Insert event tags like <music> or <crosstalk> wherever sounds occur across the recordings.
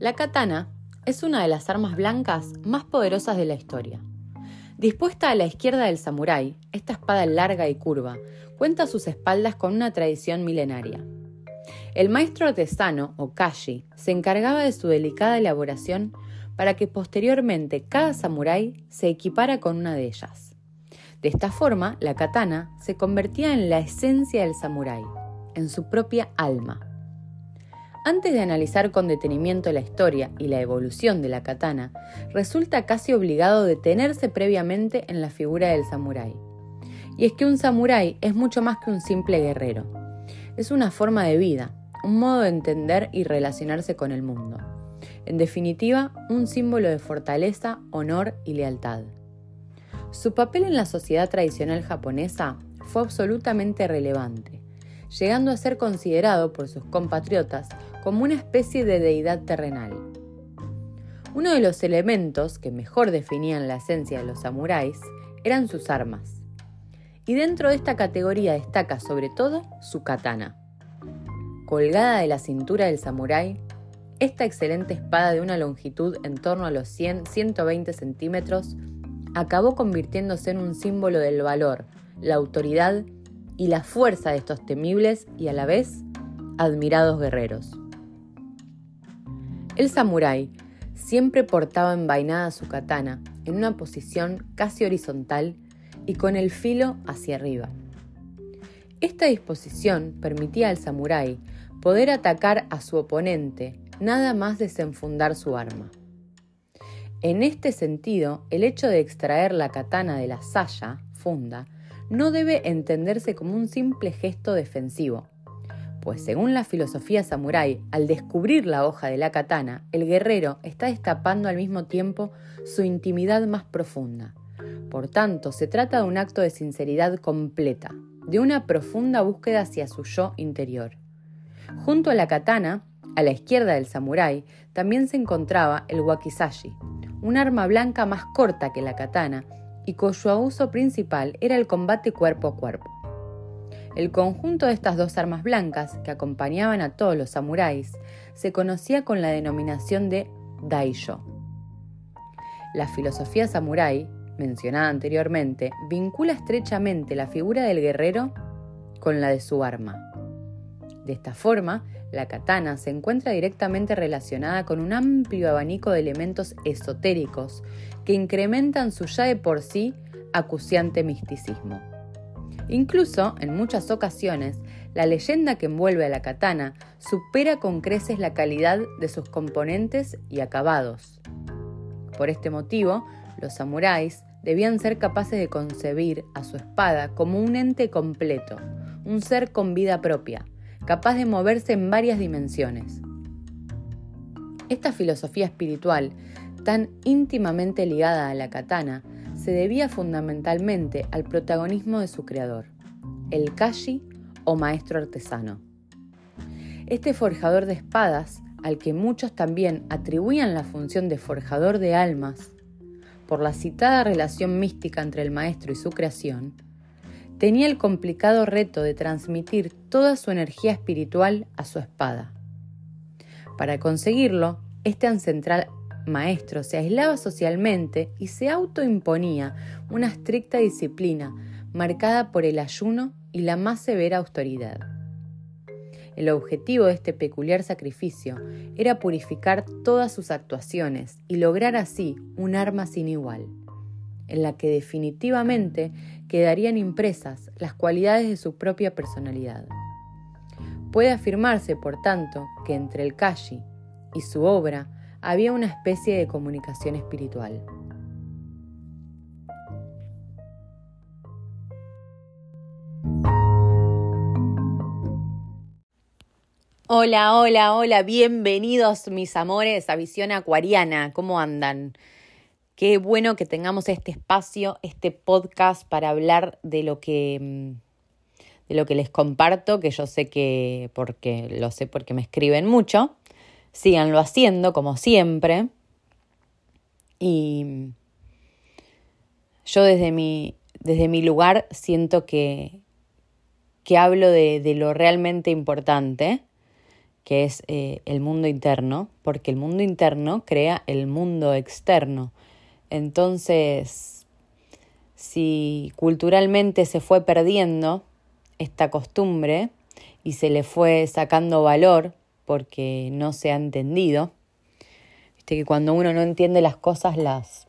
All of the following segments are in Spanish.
La katana es una de las armas blancas más poderosas de la historia. Dispuesta a la izquierda del samurái, esta espada larga y curva cuenta a sus espaldas con una tradición milenaria. El maestro artesano, o kashi, se encargaba de su delicada elaboración para que posteriormente cada samurái se equipara con una de ellas. De esta forma, la katana se convertía en la esencia del samurái, en su propia alma. Antes de analizar con detenimiento la historia y la evolución de la katana, resulta casi obligado detenerse previamente en la figura del samurái. Y es que un samurái es mucho más que un simple guerrero. Es una forma de vida, un modo de entender y relacionarse con el mundo. En definitiva, un símbolo de fortaleza, honor y lealtad. Su papel en la sociedad tradicional japonesa fue absolutamente relevante, llegando a ser considerado por sus compatriotas como una especie de deidad terrenal. Uno de los elementos que mejor definían la esencia de los samuráis eran sus armas. Y dentro de esta categoría destaca sobre todo su katana. Colgada de la cintura del samurái, esta excelente espada de una longitud en torno a los 100-120 centímetros acabó convirtiéndose en un símbolo del valor, la autoridad y la fuerza de estos temibles y a la vez admirados guerreros. El samurái siempre portaba envainada su katana en una posición casi horizontal y con el filo hacia arriba. Esta disposición permitía al samurái poder atacar a su oponente nada más desenfundar su arma. En este sentido, el hecho de extraer la katana de la saya, funda, no debe entenderse como un simple gesto defensivo, pues según la filosofía samurái, al descubrir la hoja de la katana, el guerrero está destapando al mismo tiempo su intimidad más profunda. Por tanto, se trata de un acto de sinceridad completa, de una profunda búsqueda hacia su yo interior. Junto a la katana, a la izquierda del samurái, también se encontraba el wakizashi, un arma blanca más corta que la katana y cuyo uso principal era el combate cuerpo a cuerpo. El conjunto de estas dos armas blancas, que acompañaban a todos los samuráis, se conocía con la denominación de Daisho. La filosofía samurái, mencionada anteriormente, vincula estrechamente la figura del guerrero con la de su arma. De esta forma, la katana se encuentra directamente relacionada con un amplio abanico de elementos esotéricos que incrementan su ya de por sí acuciante misticismo. Incluso, en muchas ocasiones, la leyenda que envuelve a la katana supera con creces la calidad de sus componentes y acabados. Por este motivo, los samuráis debían ser capaces de concebir a su espada como un ente completo, un ser con vida propia, capaz de moverse en varias dimensiones. Esta filosofía espiritual, tan íntimamente ligada a la katana, se debía fundamentalmente al protagonismo de su creador, el kashi o maestro artesano. Este forjador de espadas, al que muchos también atribuían la función de forjador de almas, por la citada relación mística entre el maestro y su creación, tenía el complicado reto de transmitir toda su energía espiritual a su espada. Para conseguirlo, este ancestral maestro se aislaba socialmente y se autoimponía una estricta disciplina marcada por el ayuno y la más severa austeridad. El objetivo de este peculiar sacrificio era purificar todas sus actuaciones y lograr así un arma sin igual, en la que definitivamente quedarían impresas las cualidades de su propia personalidad. Puede afirmarse, por tanto, que entre el Kashi y su obra había una especie de comunicación espiritual. Hola, hola, hola, bienvenidos mis amores a Visión Acuariana, ¿cómo andan? Qué bueno que tengamos este espacio, este podcast para hablar de lo que mm, de lo que les comparto, que yo sé que porque lo sé porque me escriben mucho síganlo haciendo como siempre. Y yo desde mi, desde mi lugar siento que, que hablo de, de lo realmente importante, que es eh, el mundo interno, porque el mundo interno crea el mundo externo. Entonces, si culturalmente se fue perdiendo esta costumbre y se le fue sacando valor porque no se ha entendido, viste que cuando uno no entiende las cosas las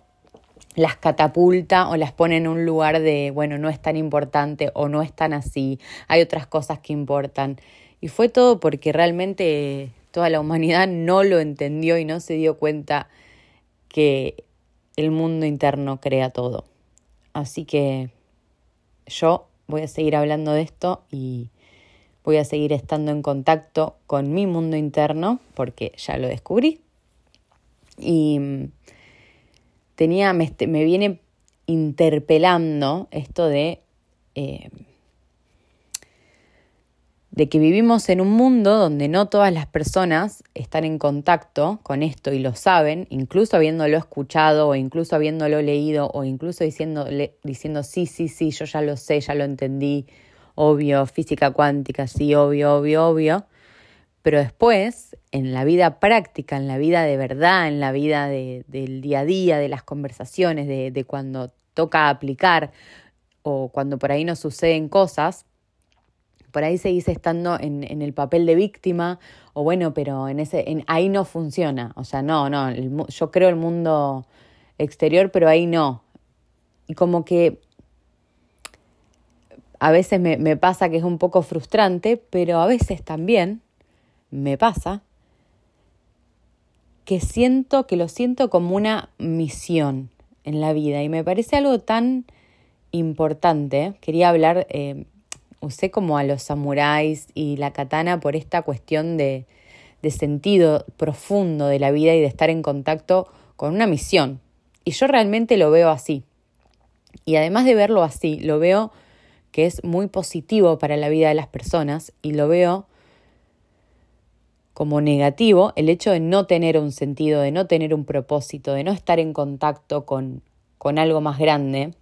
las catapulta o las pone en un lugar de, bueno, no es tan importante o no es tan así, hay otras cosas que importan. Y fue todo porque realmente toda la humanidad no lo entendió y no se dio cuenta que el mundo interno crea todo. Así que yo voy a seguir hablando de esto y voy a seguir estando en contacto con mi mundo interno porque ya lo descubrí. Y tenía, me, me viene interpelando esto de, eh, de que vivimos en un mundo donde no todas las personas están en contacto con esto y lo saben, incluso habiéndolo escuchado o incluso habiéndolo leído o incluso diciendo, diciendo sí, sí, sí, yo ya lo sé, ya lo entendí, obvio, física cuántica, sí, obvio, obvio, obvio. Pero después, en la vida práctica, en la vida de verdad, en la vida del día a día, de las conversaciones, de, cuando toca aplicar o cuando por ahí nos suceden cosas, por ahí seguís estando en, en, el papel de víctima, o bueno, pero en ese, en, ahí no funciona. O sea, no, no, yo creo el mundo exterior, pero ahí no. Y como que a veces me, me pasa que es un poco frustrante, pero a veces también me pasa que siento, que lo siento como una misión en la vida y me parece algo tan importante. Quería hablar, eh, usé como a los samuráis y la katana por esta cuestión de, de sentido profundo de la vida y de estar en contacto con una misión. Y yo realmente lo veo así. Y además de verlo así, lo veo que es muy positivo para la vida de las personas y lo veo como negativo el hecho de no tener un sentido, de no tener un propósito, de no estar en contacto con, con algo más grande.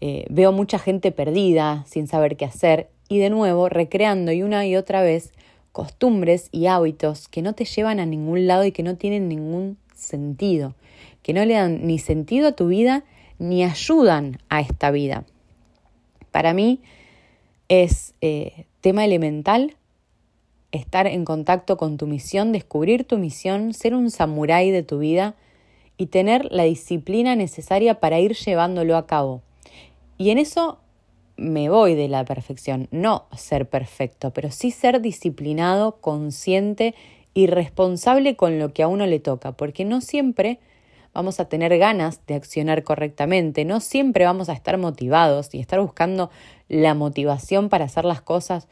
Eh, veo mucha gente perdida, sin saber qué hacer, y de nuevo recreando y una y otra vez costumbres y hábitos que no te llevan a ningún lado y que no tienen ningún sentido, que no le dan ni sentido a tu vida ni ayudan a esta vida. Para mí es eh, tema elemental estar en contacto con tu misión, descubrir tu misión, ser un samurái de tu vida y tener la disciplina necesaria para ir llevándolo a cabo. Y en eso me voy de la perfección, no ser perfecto, pero sí ser disciplinado, consciente y responsable con lo que a uno le toca, porque no siempre vamos a tener ganas de accionar correctamente, no siempre vamos a estar motivados y estar buscando la motivación para hacer las cosas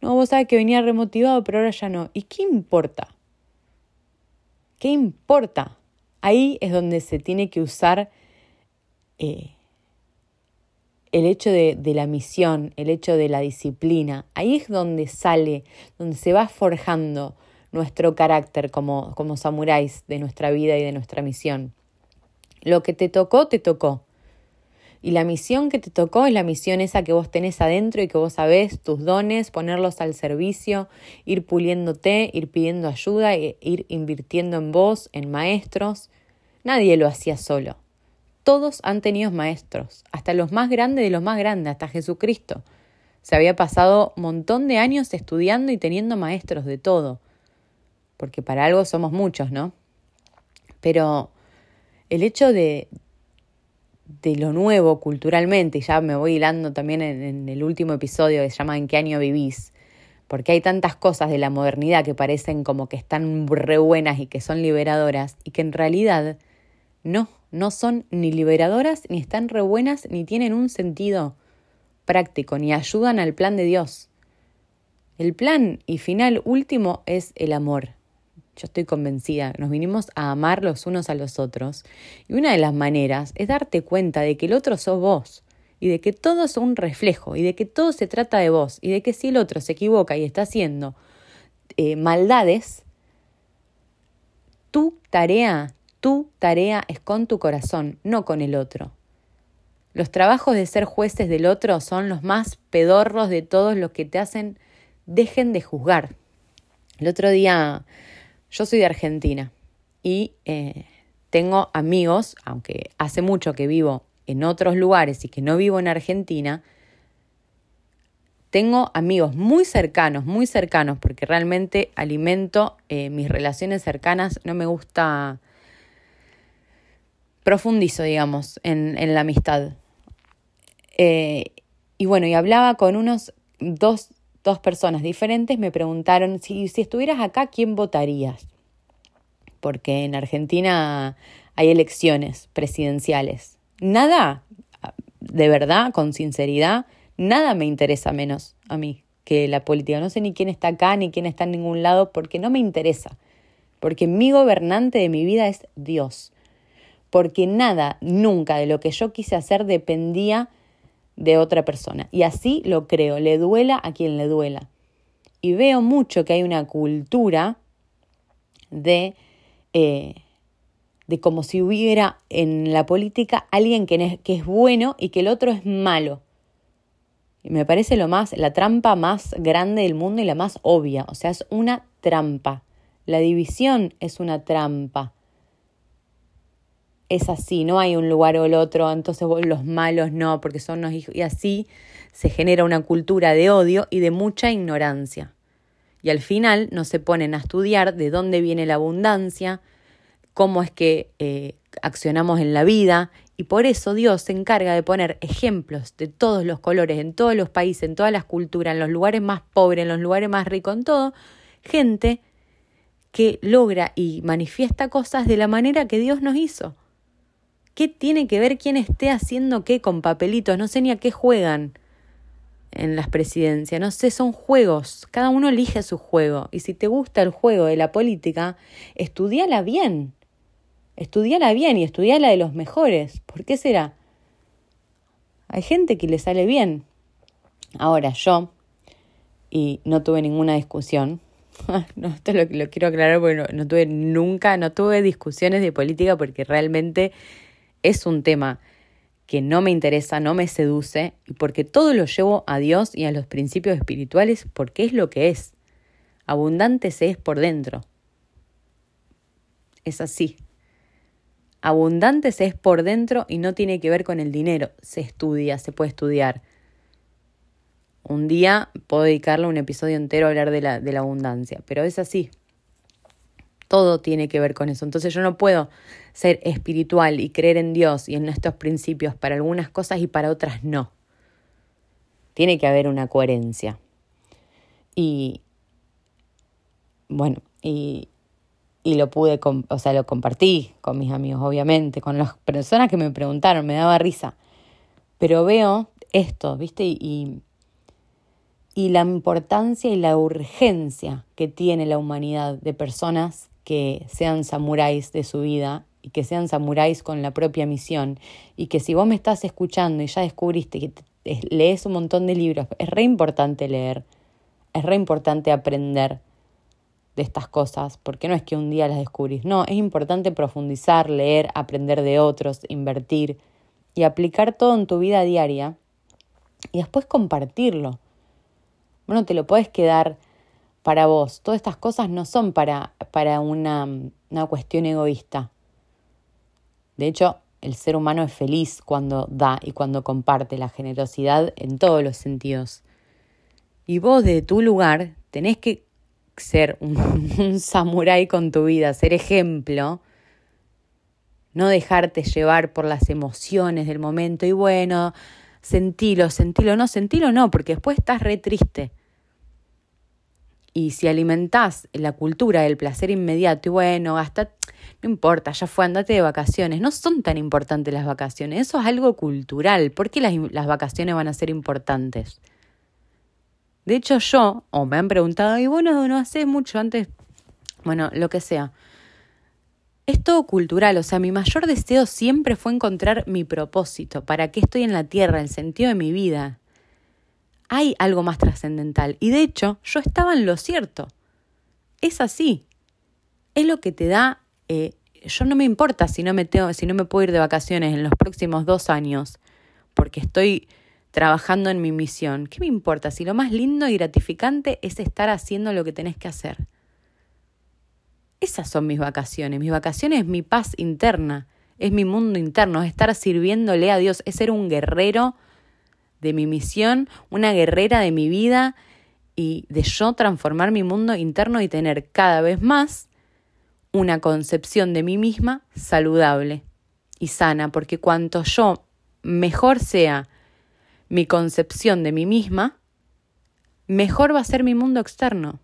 no, vos sabés que venía remotivado, pero ahora ya no. ¿Y qué importa? ¿Qué importa? Ahí es donde se tiene que usar eh, el hecho de, de, la misión, el hecho de la disciplina. Ahí es donde sale, donde se va forjando nuestro carácter como, como samuráis de nuestra vida y de nuestra misión. Lo que te tocó, te tocó. Y la misión que te tocó es la misión esa que vos tenés adentro y que vos sabés, tus dones, ponerlos al servicio, ir puliéndote, ir pidiendo ayuda, e ir invirtiendo en vos, en maestros. Nadie lo hacía solo. Todos han tenido maestros, hasta los más grandes de los más grandes, hasta Jesucristo. Se había pasado un montón de años estudiando y teniendo maestros de todo, porque para algo somos muchos, ¿no? Pero el hecho de, de lo nuevo culturalmente, y ya me voy hilando también en, el último episodio que se llama ¿En qué año vivís? Porque hay tantas cosas de la modernidad que parecen como que están re buenas y que son liberadoras, y que en realidad no, no son ni liberadoras, ni están re buenas, ni tienen un sentido práctico, ni ayudan al plan de Dios. El plan y final último es el amor, yo estoy convencida, nos vinimos a amar los unos a los otros. Y una de las maneras es darte cuenta de que el otro sos vos y de que todo es un reflejo y de que todo se trata de vos y de que si el otro se equivoca y está haciendo eh, maldades, tu tarea, tu tarea es con tu corazón, no con el otro. Los trabajos de ser jueces del otro son los más pedorros de todos los que te hacen dejen de juzgar. El otro día, yo soy de Argentina y eh, tengo amigos, aunque hace mucho que vivo en otros lugares y que no vivo en Argentina, tengo amigos muy cercanos, muy cercanos, porque realmente alimento eh, mis relaciones cercanas, no me gusta, profundizo, digamos, en, la amistad. Eh, y bueno, y hablaba con unos dos, dos personas diferentes, me preguntaron si, si estuvieras acá, ¿quién votarías? Porque en Argentina hay elecciones presidenciales. Nada, de verdad, con sinceridad, nada me interesa menos a mí que la política. No sé ni quién está acá, ni quién está en ningún lado, porque no me interesa. Porque mi gobernante de mi vida es Dios. Porque nada, nunca de lo que yo quise hacer dependía de otra persona. Y así lo creo, le duela a quien le duela. Y veo mucho que hay una cultura de, eh, de como si hubiera en la política alguien que es, que es bueno y que el otro es malo. Me parece lo más, la trampa más grande del mundo y la más obvia. O sea, es una trampa. La división es una trampa. Es así, no hay un lugar o el otro, entonces los malos no, porque son los hijos. Y así se genera una cultura de odio y de mucha ignorancia. Y al final no se ponen a estudiar de dónde viene la abundancia, cómo es que eh, accionamos en la vida y por eso Dios se encarga de poner ejemplos de todos los colores, en todos los países, en todas las culturas, en los lugares más pobres, en los lugares más ricos, en todo, gente que logra y manifiesta cosas de la manera que Dios nos hizo. ¿Qué tiene que ver quién esté haciendo qué con papelitos? No sé ni a qué juegan en las presidencias, no sé, son juegos, cada uno elige su juego. Y si te gusta el juego de la política, estudiala bien, estudiala bien y estudiala de los mejores. ¿Por qué será? Hay gente que le sale bien. Ahora yo, y no tuve ninguna discusión, <laughs> no, esto lo, lo quiero aclarar porque no, tuve nunca, no tuve discusiones de política porque realmente es un tema que no me interesa, no me seduce, y porque todo lo llevo a Dios y a los principios espirituales porque es lo que es. Abundante se es por dentro. Es así. Abundante se es por dentro y no tiene que ver con el dinero. Se estudia, se puede estudiar. Un día puedo dedicarle un episodio entero a hablar de la, de la abundancia, pero es así. Todo tiene que ver con eso. Entonces yo no puedo ser espiritual y creer en Dios y en estos principios para algunas cosas y para otras no. Tiene que haber una coherencia. Y bueno, y, y lo pude, o sea, lo compartí con mis amigos, obviamente, con las personas que me preguntaron, me daba risa. Pero veo esto, ¿viste? Y, y la importancia y la urgencia que tiene la humanidad de personas que sean samuráis de su vida y que sean samuráis con la propia misión. Y que si vos me estás escuchando y ya descubriste que lees un montón de libros, es re importante leer, es re importante aprender de estas cosas, porque no es que un día las descubrís, no, es importante profundizar, leer, aprender de otros, invertir y aplicar todo en tu vida diaria y después compartirlo. Bueno, te lo puedes quedar para vos. Todas estas cosas no son para, para una, una cuestión egoísta. De hecho, el ser humano es feliz cuando da y cuando comparte la generosidad en todos los sentidos. Y vos de tu lugar tenés que ser un, <laughs> samurái con tu vida, ser ejemplo, no dejarte llevar por las emociones del momento y bueno, sentilo, sentilo, no, sentilo no, porque después estás re triste. Y si alimentás la cultura del placer inmediato y bueno, hasta no importa, ya fue, andate de vacaciones. No son tan importantes las vacaciones, eso es algo cultural. ¿Por qué las, las vacaciones van a ser importantes? De hecho, yo, o me han preguntado, y bueno, no hace mucho antes, bueno, lo que sea. Es todo cultural, o sea, mi mayor deseo siempre fue encontrar mi propósito, para qué estoy en la tierra, el sentido de mi vida. Hay algo más trascendental, y de hecho, yo estaba en lo cierto. Es así. Es lo que te da. Eh, yo no me importa si no me, tengo, si no me puedo ir de vacaciones en los próximos dos años, porque estoy trabajando en mi misión. ¿Qué me importa si lo más lindo y gratificante es estar haciendo lo que tenés que hacer? Esas son mis vacaciones. Mis vacaciones es mi paz interna, es mi mundo interno, es estar sirviéndole a Dios, es ser un guerrero de mi misión, una guerrera de mi vida y de yo transformar mi mundo interno y tener cada vez más una concepción de mí misma saludable y sana, porque cuanto yo mejor sea mi concepción de mí misma, mejor va a ser mi mundo externo.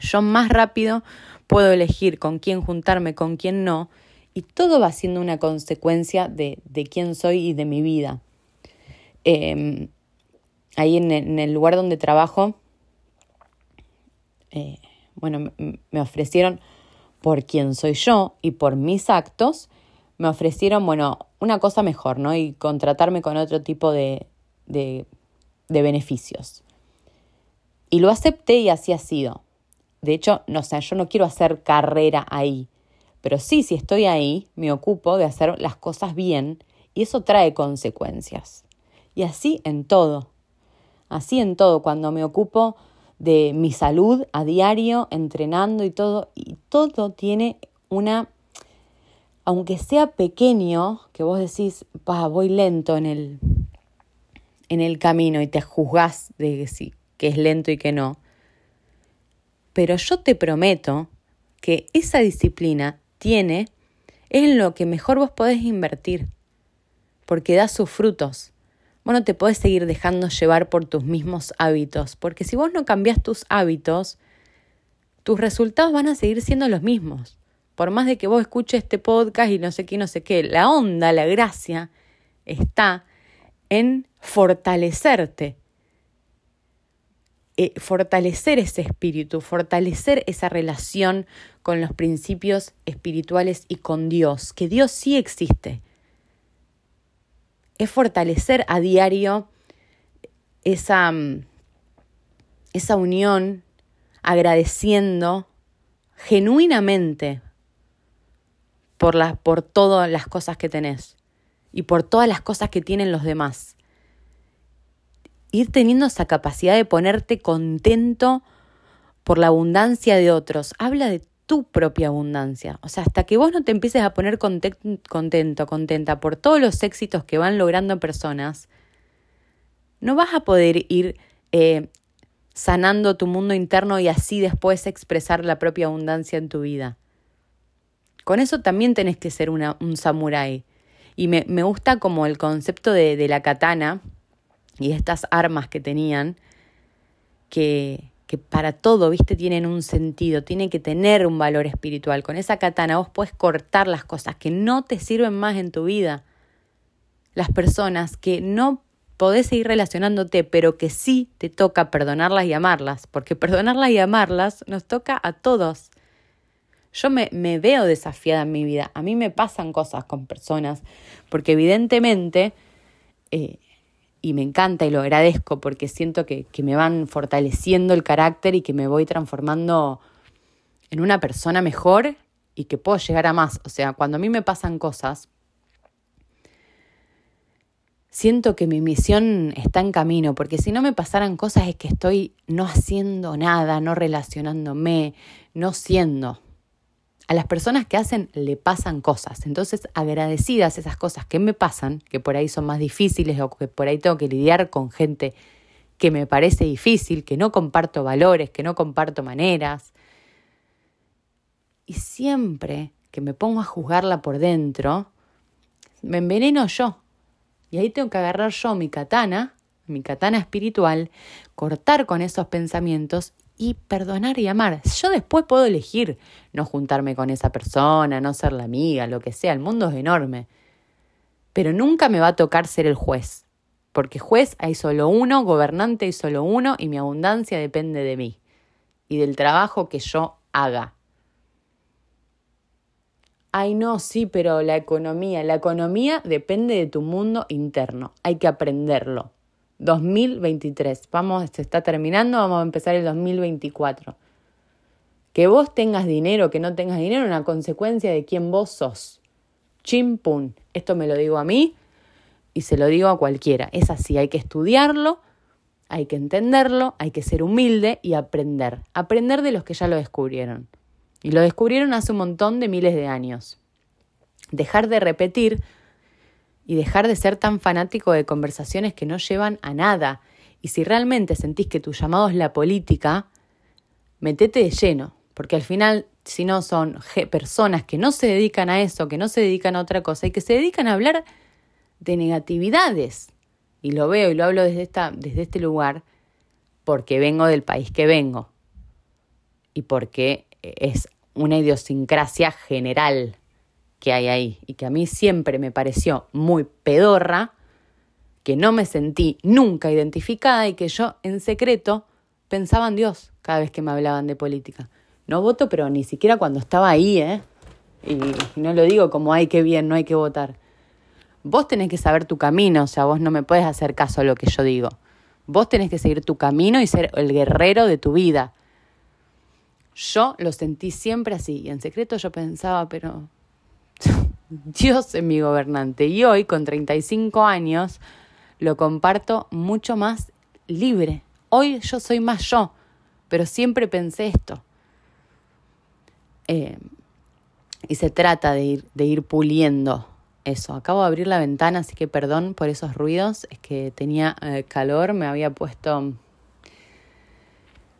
Yo más rápido puedo elegir con quién juntarme, con quién no, y todo va siendo una consecuencia de, de quién soy y de mi vida. Em, ahí en el, lugar donde trabajo, eh, bueno, me ofrecieron por quién soy yo y por mis actos, me ofrecieron, bueno, una cosa mejor, ¿no? Y contratarme con otro tipo de, de beneficios. Y lo acepté y así ha sido. De hecho, no sé, yo no quiero hacer carrera ahí, pero sí, si estoy ahí, me ocupo de hacer las cosas bien y eso trae consecuencias. Y así en todo, así en todo, cuando me ocupo de mi salud a diario, entrenando y todo, y todo tiene una, aunque sea pequeño, que vos decís, voy lento en el, en el camino y te juzgás de que sí, que es lento y que no, pero yo te prometo que esa disciplina tiene, es en lo que mejor vos podés invertir, porque da sus frutos. Vos no te podés seguir dejando llevar por tus mismos hábitos, porque si vos no cambiás tus hábitos, tus resultados van a seguir siendo los mismos. Por más de que vos escuches este podcast y no sé qué, no sé qué, la onda, la gracia está en fortalecerte, eh, fortalecer ese espíritu, fortalecer esa relación con los principios espirituales y con Dios, que Dios sí existe. Es fortalecer a diario esa, mm, esa unión, agradeciendo genuinamente por, por todas las cosas que tenés y por todas las cosas que tienen los demás ir teniendo esa capacidad de ponerte contento por la abundancia de otros. Habla de tu propia abundancia. O sea, hasta que vos no te empieces a poner contento, contenta por todos los éxitos que van logrando personas, no vas a poder ir eh, sanando tu mundo interno y así después expresar la propia abundancia en tu vida. Con eso también tenés que ser un samurái. Y me, me, gusta como el concepto de, de la katana, y estas armas que tenían, que, que para todo, viste, tienen un sentido, tiene que tener un valor espiritual. Con esa katana vos puedes cortar las cosas que no te sirven más en tu vida. Las personas que no podés seguir relacionándote, pero que sí te toca perdonarlas y amarlas, porque perdonarlas y amarlas nos toca a todos. Yo me, me veo desafiada en mi vida, a mí me pasan cosas con personas, porque evidentemente eh, y me encanta y lo agradezco porque siento que, que, me van fortaleciendo el carácter y que me voy transformando en una persona mejor y que puedo llegar a más. O sea, cuando a mí me pasan cosas, siento que mi misión está en camino, porque si no me pasaran cosas es que estoy no haciendo nada, no relacionándome, no siendo a las personas que hacen le pasan cosas. Entonces, agradecidas esas cosas que me pasan, que por ahí son más difíciles o que por ahí tengo que lidiar con gente que me parece difícil, que no comparto valores, que no comparto maneras. Y siempre que me pongo a juzgarla por dentro, me enveneno yo. Y ahí tengo que agarrar yo mi katana, mi katana espiritual, cortar con esos pensamientos y perdonar y amar. Yo después puedo elegir no juntarme con esa persona, no ser la amiga, lo que sea, el mundo es enorme. Pero nunca me va a tocar ser el juez, porque juez hay solo uno, gobernante hay solo uno y mi abundancia depende de mí y del trabajo que yo haga. Ay, no, sí, pero la economía, la economía depende de tu mundo interno, hay que aprenderlo. 2023. Vamos, se está terminando, vamos a empezar el 2024. Que vos tengas dinero, que no tengas dinero, es una consecuencia de quién vos sos. Chimpun. Esto me lo digo a mí y se lo digo a cualquiera. Es así, hay que estudiarlo, hay que entenderlo, hay que ser humilde y aprender. Aprender de los que ya lo descubrieron. Y lo descubrieron hace un montón de miles de años. Dejar de repetir y dejar de ser tan fanático de conversaciones que no llevan a nada. Y si realmente sentís que tu llamado es la política, metete de lleno, porque al final, si no son personas que no se dedican a eso, que no se dedican a otra cosa y que se dedican a hablar de negatividades. Y lo veo y lo hablo desde, esta, desde este lugar porque vengo del país que vengo y porque es una idiosincrasia general que hay ahí y que a mí siempre me pareció muy pedorra, que no me sentí nunca identificada y que yo en secreto pensaba en Dios cada vez que me hablaban de política. No voto, pero ni siquiera cuando estaba ahí, ¿eh? Y no lo digo como, ay, qué bien, no hay que votar. Vos tenés que saber tu camino, o sea, vos no me puedes hacer caso a lo que yo digo. Vos tenés que seguir tu camino y ser el guerrero de tu vida. Yo lo sentí siempre así y en secreto yo pensaba, pero <laughs> Dios es mi gobernante. Y hoy, con 35 años, lo comparto mucho más libre. Hoy yo soy más yo, pero siempre pensé esto. Eh, y se trata de ir, de ir puliendo eso. Acabo de abrir la ventana, así que perdón por esos ruidos. Es que tenía eh, calor, me había puesto...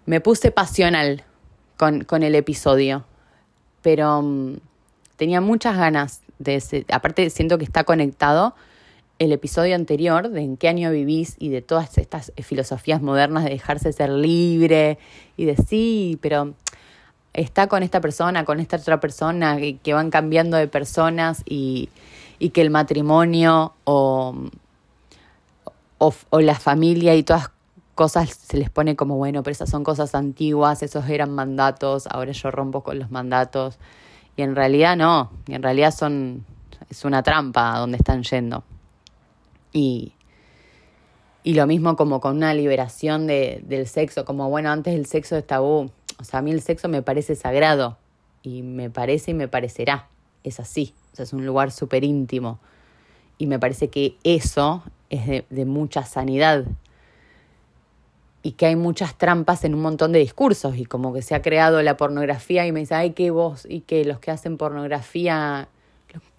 Me puse pasional con, con el episodio, pero mm, tenía muchas ganas de ese, aparte siento que está conectado el episodio anterior de en qué año vivís y de todas estas filosofías modernas de dejarse ser libre y de sí, pero está con esta persona, con esta otra persona, que, van cambiando de personas y, y que el matrimonio o, o, o, la familia y todas cosas se les pone como, bueno, pero esas son cosas antiguas, esos eran mandatos, ahora yo rompo con los mandatos. Y en realidad no, y en realidad son, es una trampa a donde están yendo. Y, y lo mismo como con una liberación de, del sexo, como bueno, antes el sexo es tabú. O sea, a mí el sexo me parece sagrado y me parece y me parecerá. Es así, o sea, es un lugar súper íntimo. Y me parece que eso es de, de mucha sanidad y que hay muchas trampas en un montón de discursos y como que se ha creado la pornografía y me dice, ay, que vos y que los que hacen pornografía,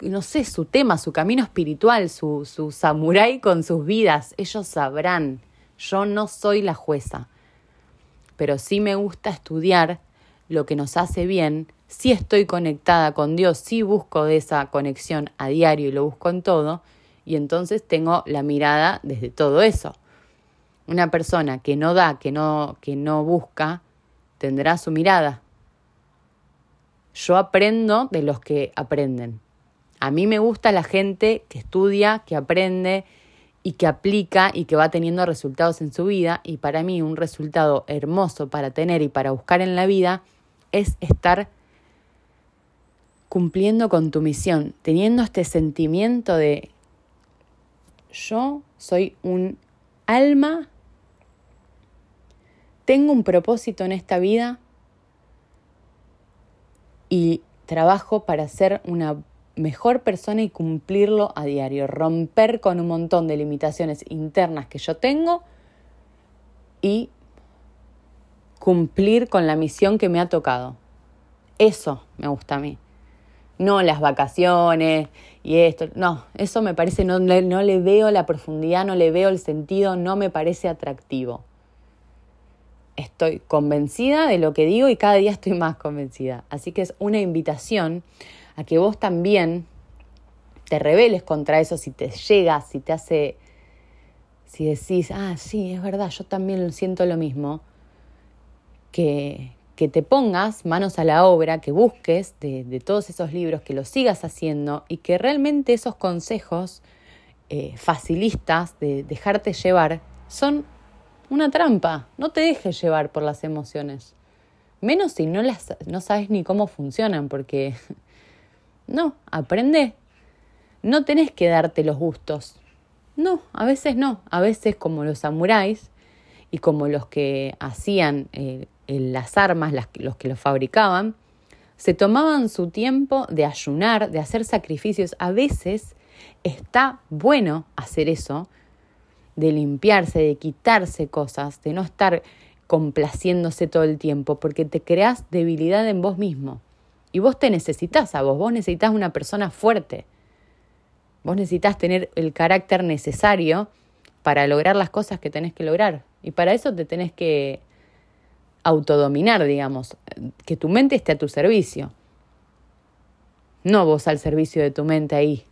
no sé, su tema, su camino espiritual, su, su samurái con sus vidas, ellos sabrán, yo no soy la jueza, pero sí me gusta estudiar lo que nos hace bien, sí estoy conectada con Dios, sí busco de esa conexión a diario y lo busco en todo, y entonces tengo la mirada desde todo eso una persona que no da, que no, que no busca, tendrá su mirada. Yo aprendo de los que aprenden. A mí me gusta la gente que estudia, que aprende y que aplica y que va teniendo resultados en su vida. Y para mí un resultado hermoso para tener y para buscar en la vida es estar cumpliendo con tu misión, teniendo este sentimiento de yo soy un alma tengo un propósito en esta vida y trabajo para ser una mejor persona y cumplirlo a diario, romper con un montón de limitaciones internas que yo tengo y cumplir con la misión que me ha tocado. Eso me gusta a mí. No las vacaciones y esto. No, eso me parece, no, no le veo la profundidad, no le veo el sentido, no me parece atractivo estoy convencida de lo que digo y cada día estoy más convencida. Así que es una invitación a que vos también te rebeles contra eso si te llega, si te hace, si decís, ah, sí, es verdad, yo también siento lo mismo, que, que te pongas manos a la obra, que busques de, todos esos libros, que los sigas haciendo y que realmente esos consejos eh, facilistas de dejarte llevar son una trampa. No te dejes llevar por las emociones. Menos si no, las, no sabes ni cómo funcionan, porque <laughs> no, aprende. No tenés que darte los gustos. No, a veces no. A veces como los samuráis y como los que hacían eh, las armas, los que los fabricaban, se tomaban su tiempo de ayunar, de hacer sacrificios. A veces está bueno hacer eso, de limpiarse, de quitarse cosas, de no estar complaciéndose todo el tiempo, porque te creas debilidad en vos mismo. Y vos te necesitas a vos, vos necesitas una persona fuerte. Vos necesitas tener el carácter necesario para lograr las cosas que tenés que lograr. Y para eso te tenés que autodominar, digamos, que tu mente esté a tu servicio. No vos al servicio de tu mente ahí.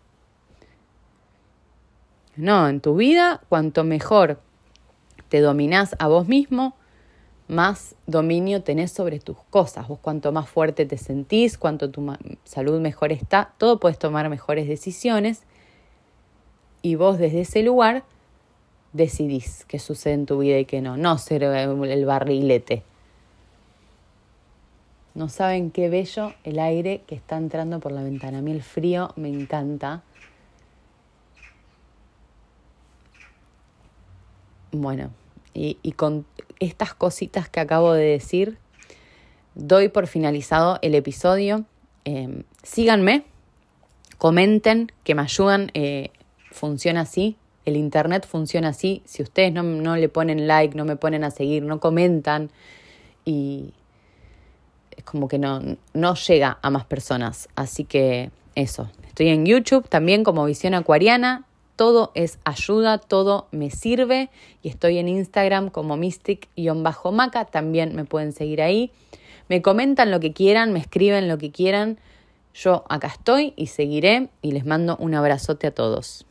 No, en tu vida, cuanto mejor te dominás a vos mismo, más dominio tenés sobre tus cosas. Vos cuanto más fuerte te sentís, cuanto tu salud mejor está, todo puedes tomar mejores decisiones y vos desde ese lugar decidís qué sucede en tu vida y qué no, no ser el barrilete. No saben qué bello el aire que está entrando por la ventana. A mí el frío me encanta. Bueno, y, con estas cositas que acabo de decir, doy por finalizado el episodio. Em, síganme, comenten, que me ayudan. Eh, funciona así, el Internet funciona así. Si ustedes no, no le ponen like, no me ponen a seguir, no comentan y es como que no, no llega a más personas. Así que eso, estoy en YouTube también como Visión Acuariana. Todo es ayuda, todo me sirve y estoy en Instagram como mystic-maca, también me pueden seguir ahí. Me comentan lo que quieran, me escriben lo que quieran. Yo acá estoy y seguiré y les mando un abrazote a todos.